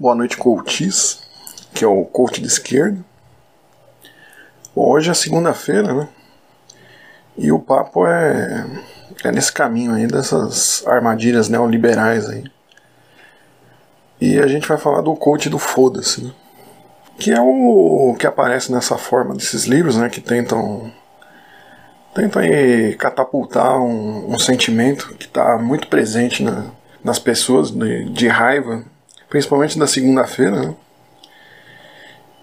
Boa noite, coaches, que é o coach de esquerda. Bom, hoje é segunda-feira, né? E o papo é, é nesse caminho aí dessas armadilhas neoliberais aí. E a gente vai falar do coach do foda-se, né? Que é o que aparece nessa forma desses livros, né? Que tentam tentam aí catapultar um, um sentimento que está muito presente na, nas pessoas de, de raiva, principalmente da segunda-feira, né?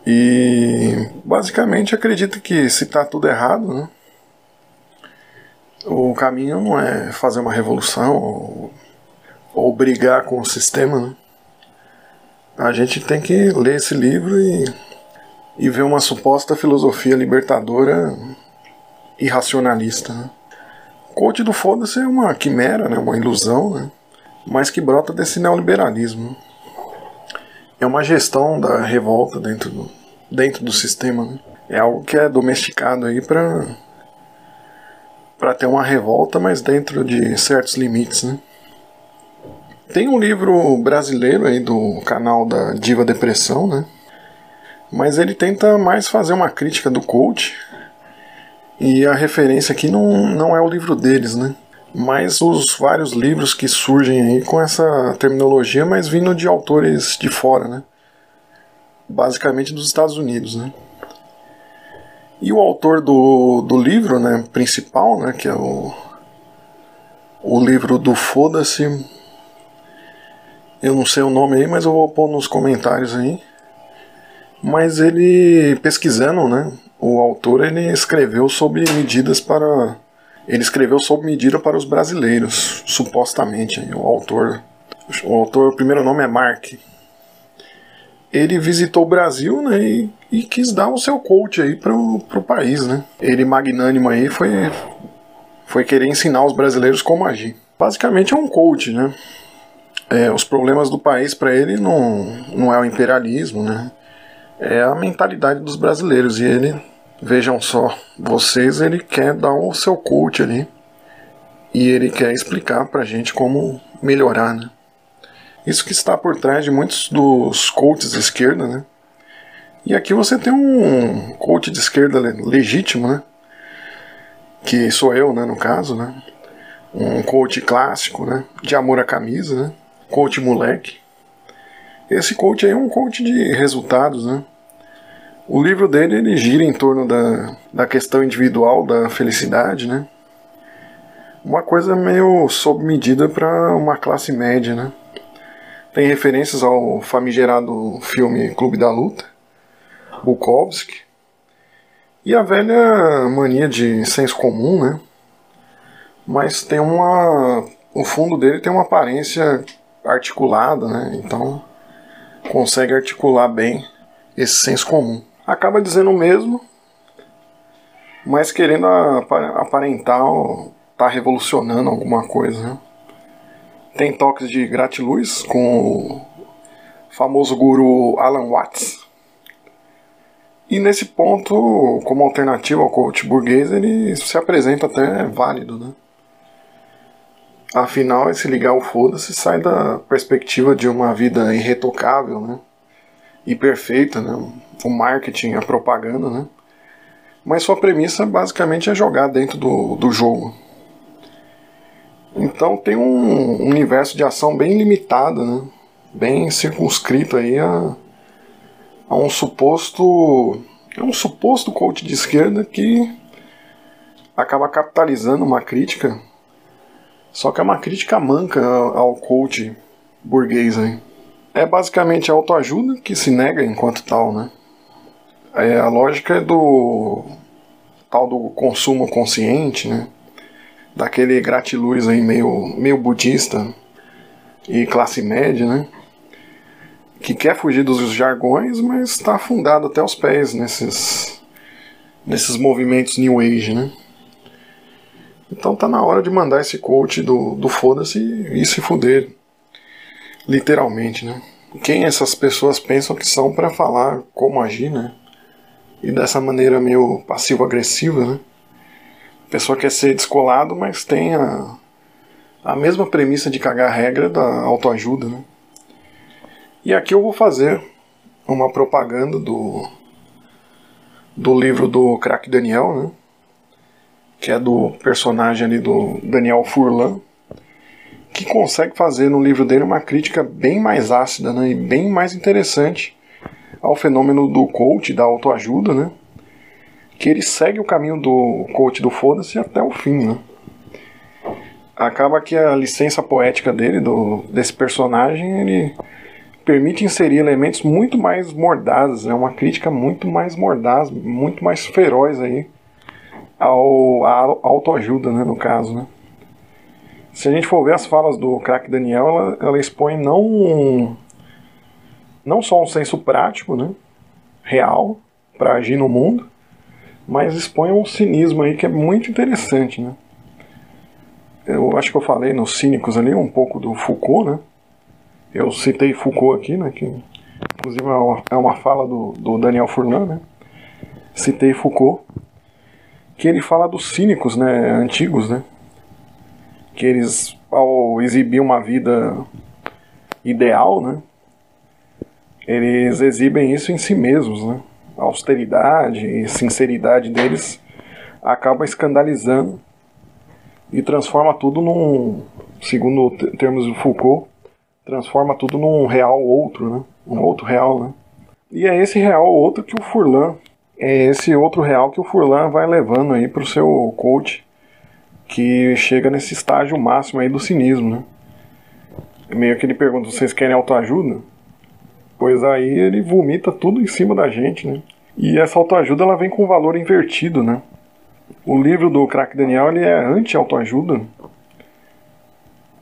E basicamente acredita que se está tudo errado, né? O caminho não é fazer uma revolução ou, ou brigar com o sistema, né? A gente tem que ler esse livro e, e ver uma suposta filosofia libertadora irracionalista. Né? O coach do foda-se é uma quimera, né? uma ilusão, né? mas que brota desse neoliberalismo. É uma gestão da revolta dentro do, dentro do sistema. Né? É algo que é domesticado aí para para ter uma revolta, mas dentro de certos limites, né? Tem um livro brasileiro aí do canal da Diva Depressão, né? Mas ele tenta mais fazer uma crítica do coach. E a referência aqui não, não é o livro deles, né? Mas os vários livros que surgem aí com essa terminologia, mas vindo de autores de fora, né? Basicamente dos Estados Unidos, né? E o autor do, do livro, né, principal, né, que é o, o livro do Foda-se, eu não sei o nome aí, mas eu vou pôr nos comentários aí. Mas ele, pesquisando, né, o autor ele escreveu sobre medidas para. Ele escreveu sob medida para os brasileiros, supostamente. O autor. O autor, o primeiro nome é Mark ele visitou o Brasil, né, e, e, quis dar o seu coach aí pro, pro país, né. Ele, magnânimo aí, foi, foi querer ensinar os brasileiros como agir. Basicamente é um coach, né. É, os problemas do país para ele não, não é o imperialismo, né, é a mentalidade dos brasileiros, e ele, vejam só, vocês, ele quer dar o seu coach ali, e ele quer explicar pra gente como melhorar, né. Isso que está por trás de muitos dos coaches de esquerda, né? E aqui você tem um coach de esquerda legítimo, né? Que sou eu, né, no caso, né? Um coach clássico, né? De amor à camisa, né? Coach moleque. Esse coach aí é um coach de resultados, né? O livro dele ele gira em torno da, da questão individual da felicidade, né? Uma coisa meio sob medida para uma classe média, né? Tem referências ao famigerado filme Clube da Luta, Bukowski, e a velha mania de senso comum, né? Mas tem uma. O fundo dele tem uma aparência articulada, né? Então consegue articular bem esse senso comum. Acaba dizendo o mesmo, mas querendo aparentar tá revolucionando alguma coisa, né? Tem toques de gratiluz com o famoso guru Alan Watts. E nesse ponto, como alternativa ao coach burguês, ele se apresenta até válido, né? Afinal, esse ligar o foda-se sai da perspectiva de uma vida irretocável, né? E perfeita, né? O marketing, a propaganda, né? Mas sua premissa basicamente é jogar dentro do, do jogo. Então tem um universo de ação bem limitado, né? bem circunscrito aí a, a um suposto é um suposto coach de esquerda que acaba capitalizando uma crítica, só que é uma crítica manca ao coach burguês aí. É basicamente a autoajuda que se nega enquanto tal, né? É, a lógica é do tal do consumo consciente, né? daquele gratiluz aí meio, meio budista e classe média, né? Que quer fugir dos jargões, mas está afundado até os pés nesses, nesses movimentos New Age, né? Então tá na hora de mandar esse coach do, do foda-se e se fuder. Literalmente, né? Quem essas pessoas pensam que são para falar como agir, né? E dessa maneira meio passivo-agressiva, né? A pessoa quer ser descolado, mas tem a, a mesma premissa de cagar a regra da autoajuda, né? E aqui eu vou fazer uma propaganda do do livro do Crack Daniel, né? Que é do personagem ali do Daniel Furlan, que consegue fazer no livro dele uma crítica bem mais ácida né, e bem mais interessante ao fenômeno do coach, da autoajuda, né? Que ele segue o caminho do coach do foda-se até o fim, né? Acaba que a licença poética dele, do, desse personagem, ele permite inserir elementos muito mais mordazes, é né? uma crítica muito mais mordaz, muito mais feroz aí ao, à autoajuda, né, no caso, né. Se a gente for ver as falas do craque Daniel, ela, ela expõe não, não só um senso prático, né, real, para agir no mundo, mas expõe um cinismo aí que é muito interessante, né. Eu acho que eu falei nos cínicos ali um pouco do Foucault, né, eu citei Foucault aqui, né, que inclusive é uma, é uma fala do, do Daniel Furlan, né? Citei Foucault, que ele fala dos cínicos, né, antigos, né? Que eles, ao exibir uma vida ideal, né? Eles exibem isso em si mesmos, né? A austeridade e sinceridade deles acaba escandalizando e transforma tudo num, segundo termos de Foucault, transforma tudo num real outro, né? Um outro real, né? E é esse real outro que o Furlan, é esse outro real que o Furlan vai levando aí pro seu coach, que chega nesse estágio máximo aí do cinismo, né? Meio que ele pergunta, vocês querem autoajuda? Pois aí ele vomita tudo em cima da gente, né? E essa autoajuda ela vem com um valor invertido, né? O livro do Crack Daniel ele é anti-autoajuda,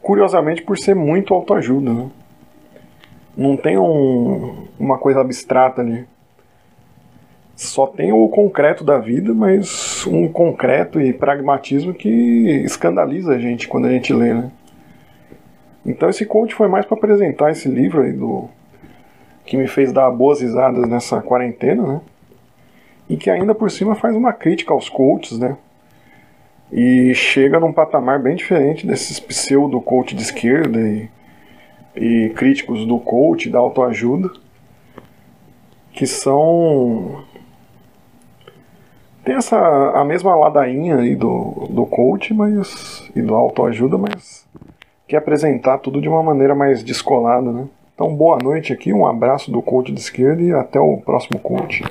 curiosamente por ser muito autoajuda, né? Não tem um, uma coisa abstrata ali. Só tem o concreto da vida, mas um concreto e pragmatismo que escandaliza a gente quando a gente lê, né? Então esse coach foi mais para apresentar esse livro aí do que me fez dar boas risadas nessa quarentena, né? E que ainda por cima faz uma crítica aos coaches, né? e chega num patamar bem diferente desses pseudo coach de esquerda e, e críticos do coach, da autoajuda, que são tem essa a mesma ladainha aí do, do coach, mas e do autoajuda, mas quer apresentar tudo de uma maneira mais descolada, né? Então, boa noite aqui, um abraço do coach de esquerda e até o próximo coach.